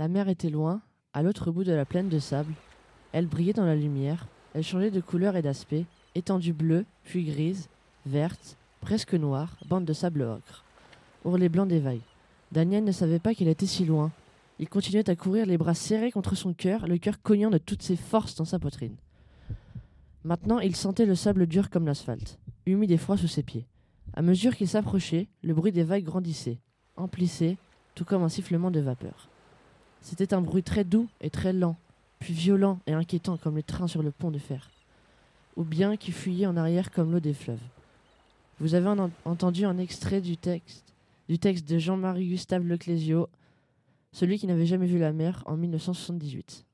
La mer était loin, à l'autre bout de la plaine de sable. Elle brillait dans la lumière, elle changeait de couleur et d'aspect, étendue bleue, puis grise, verte, presque noire, bande de sable ocre. Ourlet blanc des vagues. Daniel ne savait pas qu'il était si loin. Il continuait à courir les bras serrés contre son cœur, le cœur cognant de toutes ses forces dans sa poitrine. Maintenant, il sentait le sable dur comme l'asphalte, humide et froid sous ses pieds. À mesure qu'il s'approchait, le bruit des vagues grandissait, emplissait, tout comme un sifflement de vapeur. C'était un bruit très doux et très lent, puis violent et inquiétant comme les trains sur le pont de fer, ou bien qui fuyait en arrière comme l'eau des fleuves. Vous avez en- entendu un extrait du texte, du texte de Jean-Marie Gustave Leclésio, celui qui n'avait jamais vu la mer en 1978.